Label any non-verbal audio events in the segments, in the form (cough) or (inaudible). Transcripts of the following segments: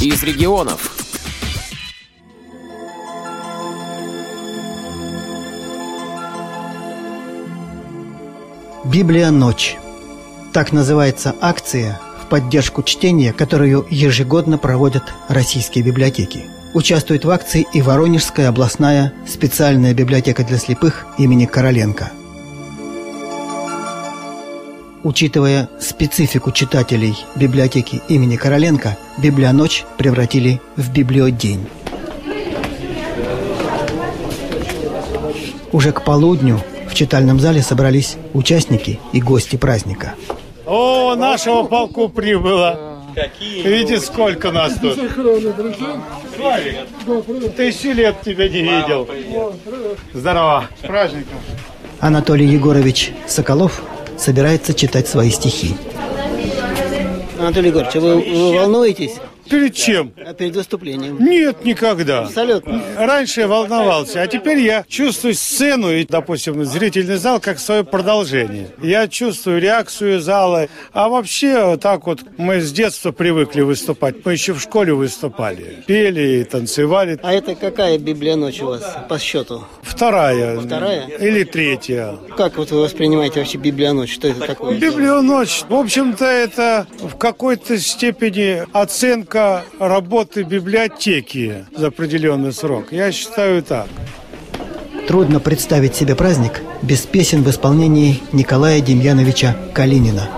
из регионов. Библия «Ночь». Так называется акция в поддержку чтения, которую ежегодно проводят российские библиотеки. Участвует в акции и Воронежская областная специальная библиотека для слепых имени Короленко. Учитывая специфику читателей библиотеки имени Короленко, «Библионочь» превратили в «Библиодень». Уже к полудню в читальном зале собрались участники и гости праздника. О, нашего полку прибыло. Какие? Видите, сколько нас тут. Славик, тысячу лет тебя не видел. Здорово. С праздником. Анатолий Егорович Соколов собирается читать свои стихи. Анатолий Егорович, а вы, вы волнуетесь? Перед чем? А перед выступлением? Нет, никогда. Абсолютно. Раньше я волновался, а теперь я чувствую сцену и, допустим, зрительный зал как свое продолжение. Я чувствую реакцию зала. А вообще, так вот, мы с детства привыкли выступать. Мы еще в школе выступали. Пели и танцевали. А это какая Библия ночь у вас по счету? Вторая. Вторая? Или третья. Как вот вы воспринимаете вообще Библия ночь? Что это такое? Библию ночь, в общем-то, это в какой-то степени оценка работы библиотеки за определенный срок. Я считаю так. Трудно представить себе праздник без песен в исполнении Николая Демьяновича Калинина.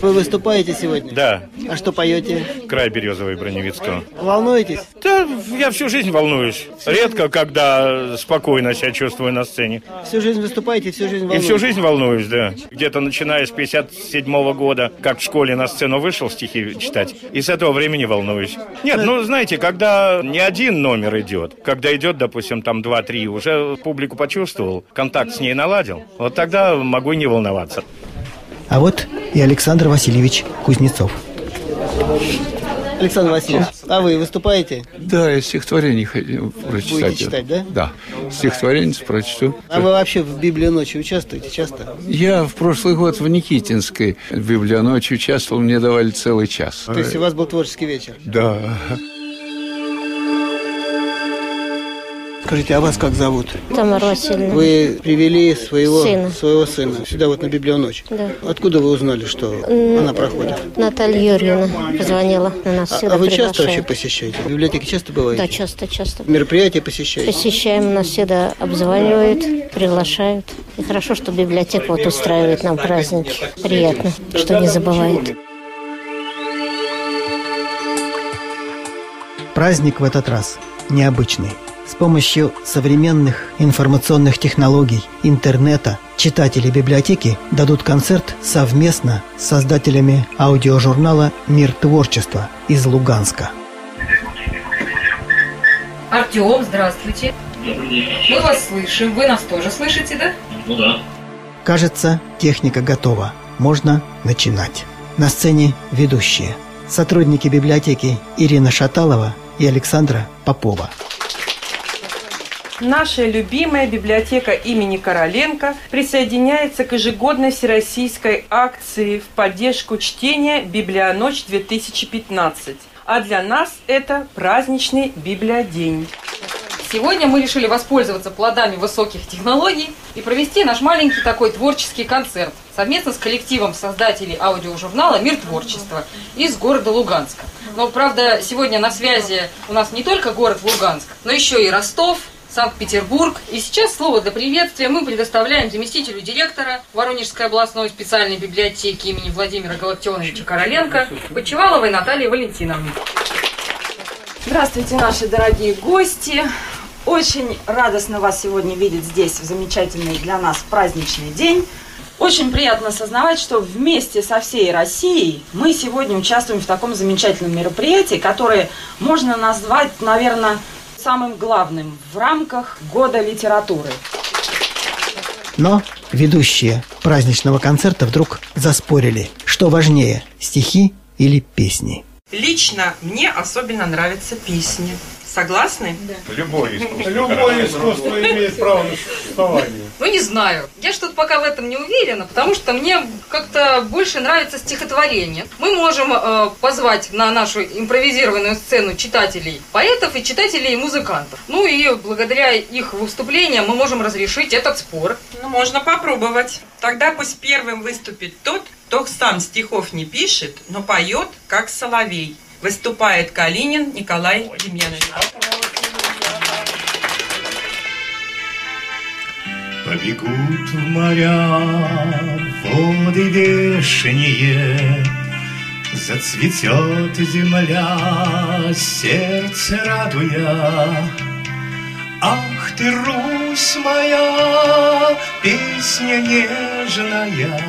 Вы выступаете сегодня? Да, А что поете? край Березовой Броневицкого. Волнуетесь? Да, я всю жизнь волнуюсь. Редко, когда спокойно себя чувствую на сцене. Всю жизнь выступаете, всю жизнь И волнуетесь? всю жизнь волнуюсь, да. Где-то начиная с 57 года, как в школе на сцену вышел стихи читать, и с этого времени волнуюсь. Нет, ну, знаете, когда не один номер идет, когда идет, допустим, там 2-3, уже публику почувствовал, контакт с ней наладил, вот тогда могу и не волноваться. А вот и Александр Васильевич Кузнецов. Александр Васильевич, а вы выступаете? Да, я стихотворение хотел прочитать. Будете читать, да? Да. Стихотворение прочту. А вы вообще в Библии ночи участвуете часто? Я в прошлый год в Никитинской библионочи участвовал, мне давали целый час. То есть у вас был творческий вечер? Да. Скажите, а вас как зовут? Тамара Васильевна. Вы привели своего Сына. своего сына сюда вот на Библионочь. Да. Откуда вы узнали, что она проходит? Наталья Юрьевна позвонила на нас А, а вы часто вообще приглашает. посещаете? В библиотеке часто бываете? Да, часто, часто. Мероприятия посещаете? Посещаем, нас всегда обзванивают, приглашают. И хорошо, что библиотека вот устраивает нам праздники. Приятно, что не забывает. Праздник в этот раз необычный. С помощью современных информационных технологий, интернета, читатели библиотеки дадут концерт совместно с создателями аудиожурнала «Мир творчества» из Луганска. Артем, здравствуйте. Мы вас слышим. Вы нас тоже слышите, да? Кажется, техника готова. Можно начинать. На сцене ведущие. Сотрудники библиотеки Ирина Шаталова и Александра Попова. Наша любимая библиотека имени Короленко присоединяется к ежегодной всероссийской акции в поддержку чтения «Библионочь-2015». А для нас это праздничный библиодень. Сегодня мы решили воспользоваться плодами высоких технологий и провести наш маленький такой творческий концерт совместно с коллективом создателей аудиожурнала «Мир творчества» из города Луганска. Но, правда, сегодня на связи у нас не только город Луганск, но еще и Ростов, Санкт-Петербург. И сейчас слово для приветствия мы предоставляем заместителю директора Воронежской областной специальной библиотеки имени Владимира Галактионовича Короленко Почеваловой Натальи Валентиновны. Здравствуйте, наши дорогие гости! Очень радостно вас сегодня видеть здесь в замечательный для нас праздничный день. Очень приятно осознавать, что вместе со всей Россией мы сегодня участвуем в таком замечательном мероприятии, которое можно назвать, наверное, самым главным в рамках года литературы. Но ведущие праздничного концерта вдруг заспорили, что важнее – стихи или песни. Лично мне особенно нравятся песни. Согласны? Любое искусство. Любое искусство имеет право на существование. Ну, не знаю. Я что-то пока в этом не уверена, потому что мне как-то больше нравится стихотворение. Мы можем э, позвать на нашу импровизированную сцену читателей поэтов и читателей музыкантов. Ну и благодаря их выступлениям мы можем разрешить этот спор. Ну, можно попробовать. Тогда пусть первым выступит тот, кто сам стихов не пишет, но поет, как соловей. Выступает Калинин Николай Демьянович. Побегут в моря воды вешние, Зацветет земля, сердце радуя. Ах ты, Русь моя, песня нежная,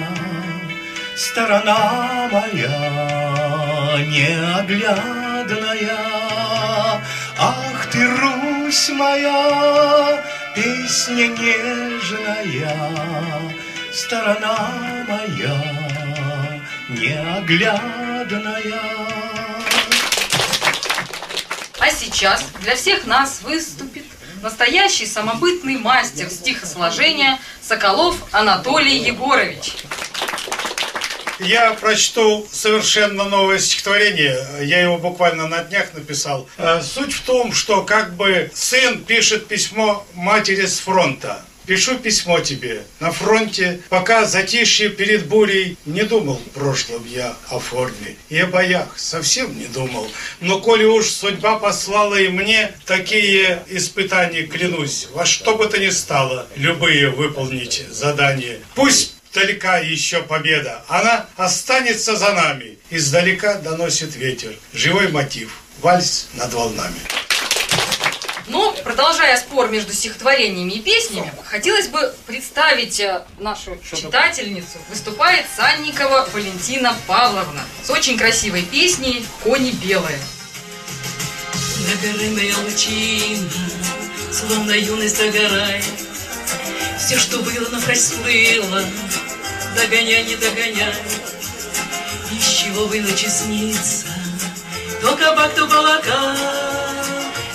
Сторона моя неоглядная. Ах ты, Русь моя, песня нежная, Сторона моя неоглядная. А сейчас для всех нас выступит настоящий самобытный мастер стихосложения Соколов Анатолий Егорович. Я прочту совершенно новое стихотворение. Я его буквально на днях написал. Э, Суть в том, что как бы сын пишет письмо матери с фронта. Пишу письмо тебе. На фронте, пока затишье перед бурей, не думал в прошлом я о форме. И о боях совсем не думал. Но коли уж судьба послала и мне такие испытания, клянусь, во что бы то ни стало, любые выполнить задания. Пусть далека еще победа. Она останется за нами. Издалека доносит ветер. Живой мотив. Вальс над волнами. Но, продолжая спор между стихотворениями и песнями, хотелось бы представить э, нашу читательницу. Выступает Санникова Валентина Павловна с очень красивой песней «Кони белые». Нагорная лучина, словно юность догорает. Все, что было, но всплыло, догоняй, не догоняй. Из чего вы ночи снится, то кабак, то балака,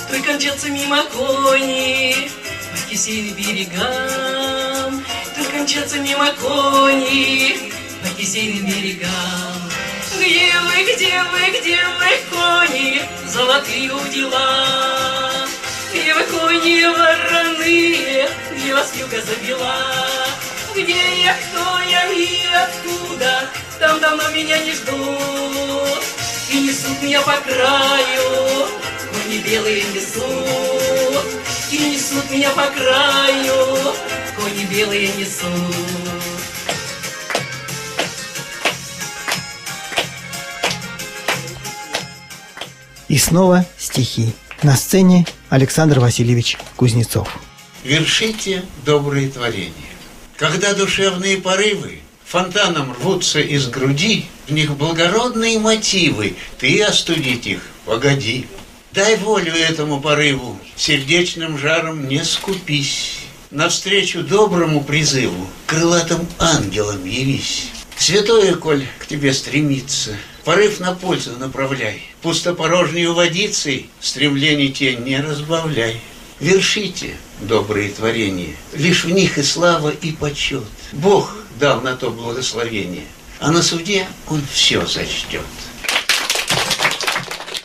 то и мимо кони. По кисейным берегам, то кончатся мимо кони. По кисейным берегам. Где вы, где вы, где вы, кони, золотые удила? Кони вороные, где вас юга завела? Где я, кто я и откуда, там давно меня не ждут. И несут меня по краю, кони белые несут. И несут меня по краю, кони белые несут. И снова стихи. На сцене Александр Васильевич Кузнецов. Вершите добрые творения. Когда душевные порывы фонтаном рвутся из груди, в них благородные мотивы, ты остудить их, погоди. Дай волю этому порыву, сердечным жаром не скупись. Навстречу доброму призыву, крылатым ангелом явись. Святое, коль к тебе стремится, порыв на пользу направляй. Пустопорожнею водицей стремлений те не разбавляй. Вершите добрые творения, лишь в них и слава, и почет. Бог дал на то благословение, а на суде Он все зачтет.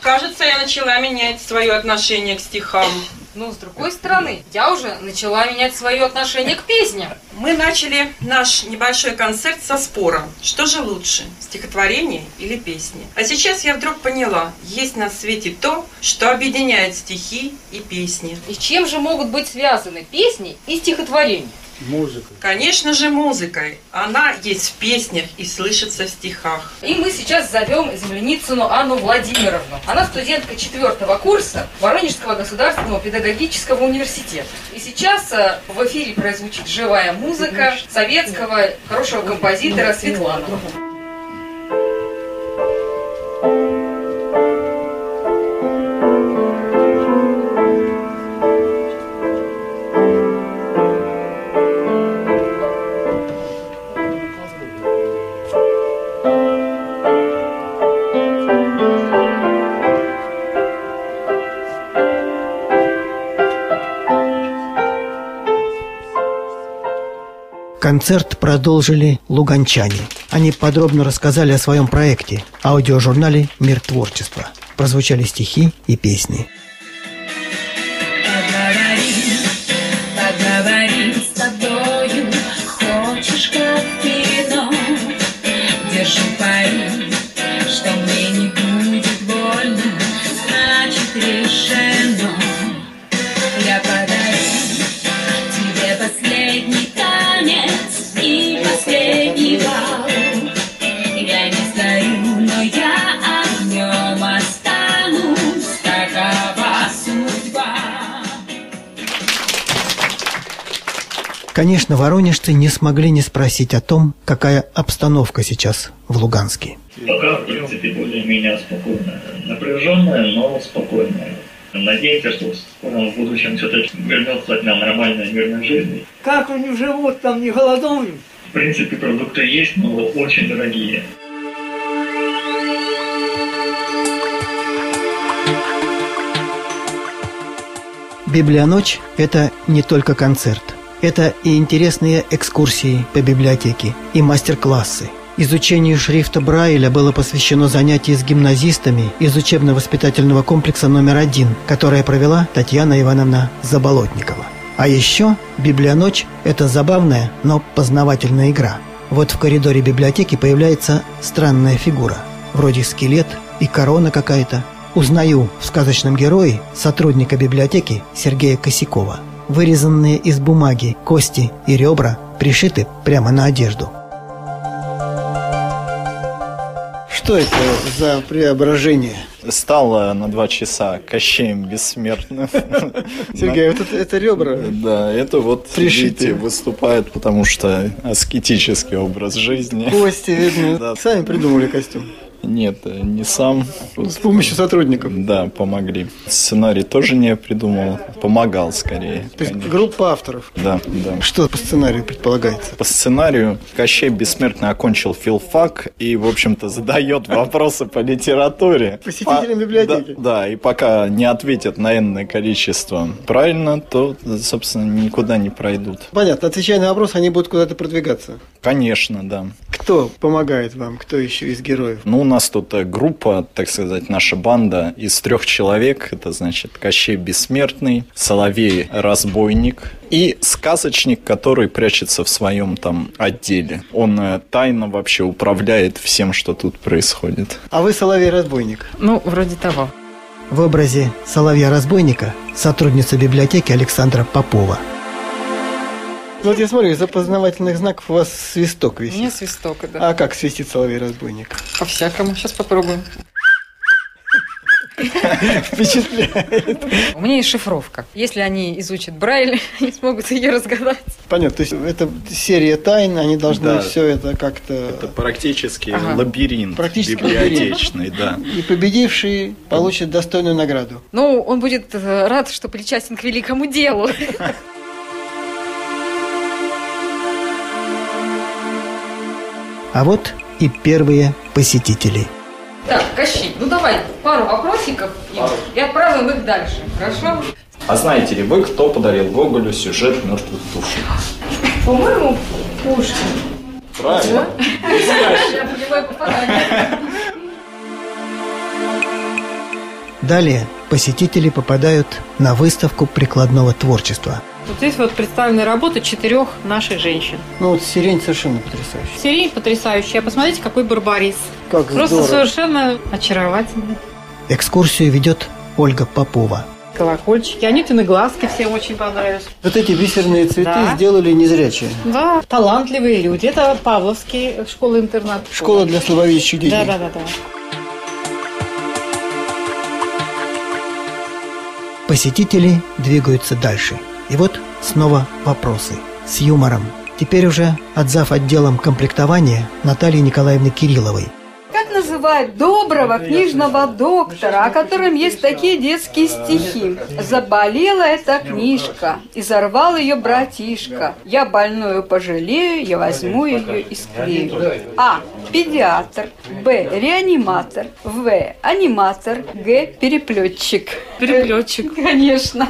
Кажется, я начала менять свое отношение к стихам. Но, с другой стороны, я уже начала менять свое отношение к песням. Мы начали наш небольшой концерт со спором. Что же лучше, стихотворение или песни? А сейчас я вдруг поняла, есть на свете то, что объединяет стихи и песни. И чем же могут быть связаны песни и стихотворения? Музыка. Конечно же, музыкой. Она есть в песнях и слышится в стихах. И мы сейчас зовем земляницыну Анну Владимировну. Она студентка четвертого курса Воронежского государственного педагогического университета. И сейчас э, в эфире прозвучит живая музыка советского хорошего композитора Светланова. Концерт продолжили луганчане. Они подробно рассказали о своем проекте – аудиожурнале «Мир творчества». Прозвучали стихи и песни. Конечно, воронежцы не смогли не спросить о том, какая обстановка сейчас в Луганске. Пока, в принципе, более-менее спокойная. Напряженная, но спокойная. Надеемся, что в скором будущем все-таки вернется к нам нормальная мирная жизнь. Как они живут там, не голодовают? В принципе, продукты есть, но очень дорогие. Библионочь – это не только концерт. Это и интересные экскурсии по библиотеке, и мастер-классы. Изучению шрифта Брайля было посвящено занятие с гимназистами из учебно-воспитательного комплекса номер один, которое провела Татьяна Ивановна Заболотникова. А еще «Библионочь» – это забавная, но познавательная игра. Вот в коридоре библиотеки появляется странная фигура, вроде скелет и корона какая-то. Узнаю в сказочном герое сотрудника библиотеки Сергея Косякова. Вырезанные из бумаги кости и ребра пришиты прямо на одежду. Что это за преображение? Стало на два часа Кощеем бессмертным. (laughs) Сергей, вот это, это ребра? Да, это вот, Пришиты. видите, выступает, потому что аскетический образ жизни. Кости видно. (laughs) Да. Сами придумали костюм. Нет, э, не сам. С помощью сотрудников. Да, помогли. Сценарий тоже не придумал, помогал скорее. То есть конечно. группа авторов. Да, да. Что по сценарию предполагается? По сценарию Кощей Бессмертный окончил филфак и, в общем-то, задает вопросы по литературе. Посетителям По- библиотеки. Да, и пока не ответят на энное количество правильно, то, собственно, никуда не пройдут. Понятно, отвечая на вопрос, они будут куда-то продвигаться. Конечно, да. Кто помогает вам? Кто еще из героев? Ну, нас тут э, группа, так сказать, наша банда из трех человек. Это, значит, Кощей Бессмертный, Соловей Разбойник и сказочник, который прячется в своем там отделе. Он э, тайно вообще управляет всем, что тут происходит. А вы Соловей-разбойник. Ну, вроде того. В образе Соловья-разбойника сотрудница библиотеки Александра Попова. Вот я смотрю, из опознавательных знаков у вас свисток висит. Не свисток, да. А как свистит Соловей-разбойник? По-всякому. Сейчас попробуем. Впечатляет. У меня есть шифровка. Если они изучат Брайль, (laughs) они смогут ее разгадать. Понятно, то есть это серия тайн, они должны Да. все это как-то... Это практически Ага. лабиринт Практически библиотечный, да. И победивший получит достойную награду. Ну, он будет э, рад, что причастен к великому делу. (laughs) А вот и первые посетители. Так, Кощей, ну давай пару вопросиков и, и отправим их дальше. Хорошо? А знаете ли вы, кто подарил Гоголю сюжет мертвых душ? По-моему, Пушкин. Правильно. Я Далее посетители попадают на выставку прикладного творчества. Вот здесь вот представлены работы четырех наших женщин. Ну вот сирень совершенно потрясающая. Сирень потрясающая. Посмотрите, какой барбарис. Как Просто здорово. совершенно очаровательный. Экскурсию ведет Ольга Попова. Колокольчики. Анютины глазки всем очень понравились. Вот эти бисерные цветы Да. сделали незрячие. Да, талантливые люди. Это Павловский школа-интернат. Школа для слабовидящих детей. Да, да, да, да. Посетители двигаются дальше. И вот снова вопросы. С юмором. Теперь уже от зав. отделом комплектования Натальи Николаевны Кирилловой. Как называют доброго книжного доктора, о котором есть такие детские стихи? Заболела эта книжка, и зарвал ее братишка. Я больную пожалею, я возьму ее и склею. А. Педиатр. Б. Реаниматор. В. Аниматор. Г. Переплетчик. Переплетчик. (laughs) Конечно.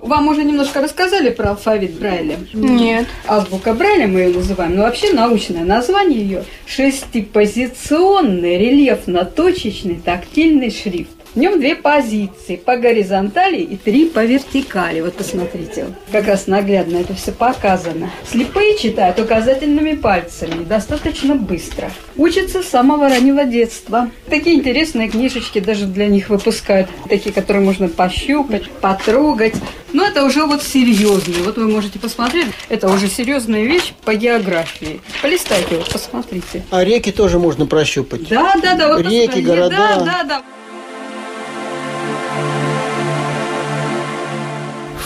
Вам уже немножко рассказали про алфавит Брайля? Нет. Азбука Брайля мы ее называем, но вообще научное название ее шестипозиционный рельефно-точечный тактильный шрифт. В нем две позиции по горизонтали и три по вертикали. Вот посмотрите, как раз наглядно это все показано. Слепые читают указательными пальцами достаточно быстро. Учатся с самого раннего детства. Такие интересные книжечки даже для них выпускают. Такие, которые можно пощупать, потрогать. Но это уже вот серьезные. Вот вы можете посмотреть. Это уже серьезная вещь по географии. Полистайте, вот посмотрите. А реки тоже можно прощупать. Да, да, да. Вот Реки, посмотрите. города. Да, да, да.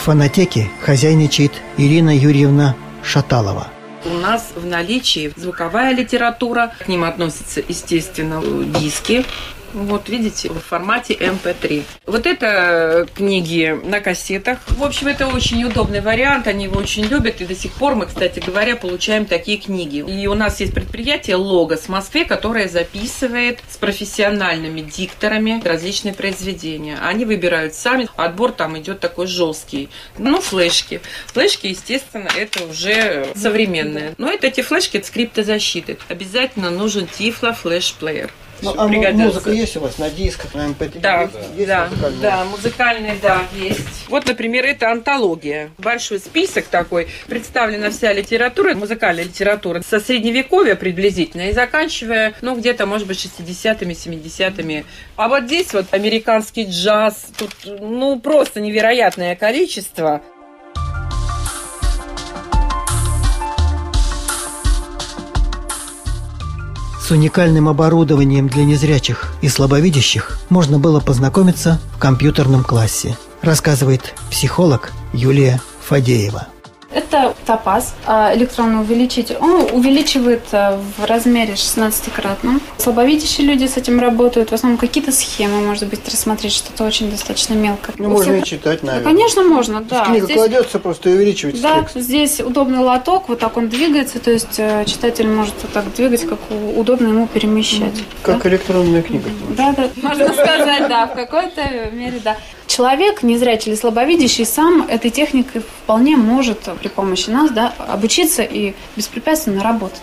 Фонотеке хозяйничает Ирина Юрьевна Шаталова. У нас в наличии звуковая литература, к ним относятся, естественно, диски. Вот видите, в формате MP3. Вот это книги на кассетах. В общем, это очень удобный вариант, они его очень любят. И до сих пор мы, кстати говоря, получаем такие книги. И у нас есть предприятие «Логос» в Москве, которое записывает с профессиональными дикторами различные произведения. Они выбирают сами. Отбор там идет такой жесткий. Ну, флешки. Флешки, естественно, это уже современные. Но это эти флешки от скриптозащиты. Обязательно нужен Тифло флеш-плеер. Ну, а Пригодятся. музыка есть у вас на дисках, на MP3? Да, Есть да, музыкальная? да, музыкальный, да, есть. Вот, например, это антология. Большой список такой. Представлена вся литература, музыкальная литература со средневековья приблизительно и заканчивая, ну, где-то, может быть, 60-ми, 70-ми. А вот здесь вот американский джаз. Тут, ну, просто невероятное количество. С уникальным оборудованием для незрячих и слабовидящих можно было познакомиться в компьютерном классе, рассказывает психолог Юлия Фадеева. Это топаз, а, электронный увеличитель. Он увеличивает а, в размере 16-кратном. Слабовидящие люди с этим работают. В основном какие-то схемы, может быть, рассмотреть что-то очень достаточно мелко. Ну, У можно всех- и читать, Да, наверное. конечно, можно, да. Книга Здесь- кладется, просто и увеличивается Да, текст. здесь удобный лоток, вот так он двигается, то есть э, читатель может вот так двигать, как удобно ему перемещать. Как электронная книга. Да, да, можно сказать, да, в какой-то мере, да. Человек, незрячий или слабовидящий, сам этой техникой вполне может при помощи нас да, обучиться и беспрепятственно работать.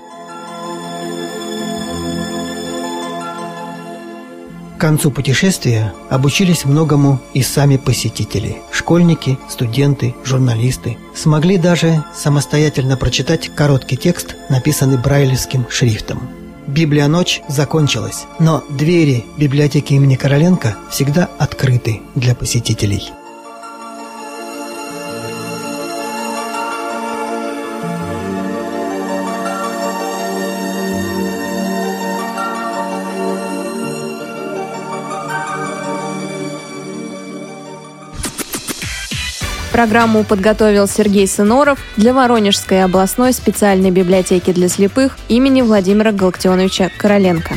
К концу путешествия обучились многому и сами посетители. Школьники, студенты, журналисты смогли даже самостоятельно прочитать короткий текст, написанный брайлевским шрифтом. Библия ночь закончилась, но двери библиотеки имени Короленко всегда открыты для посетителей. Программу подготовил Сергей Сыноров для Воронежской областной специальной библиотеки для слепых имени Владимира Галактионовича Короленко.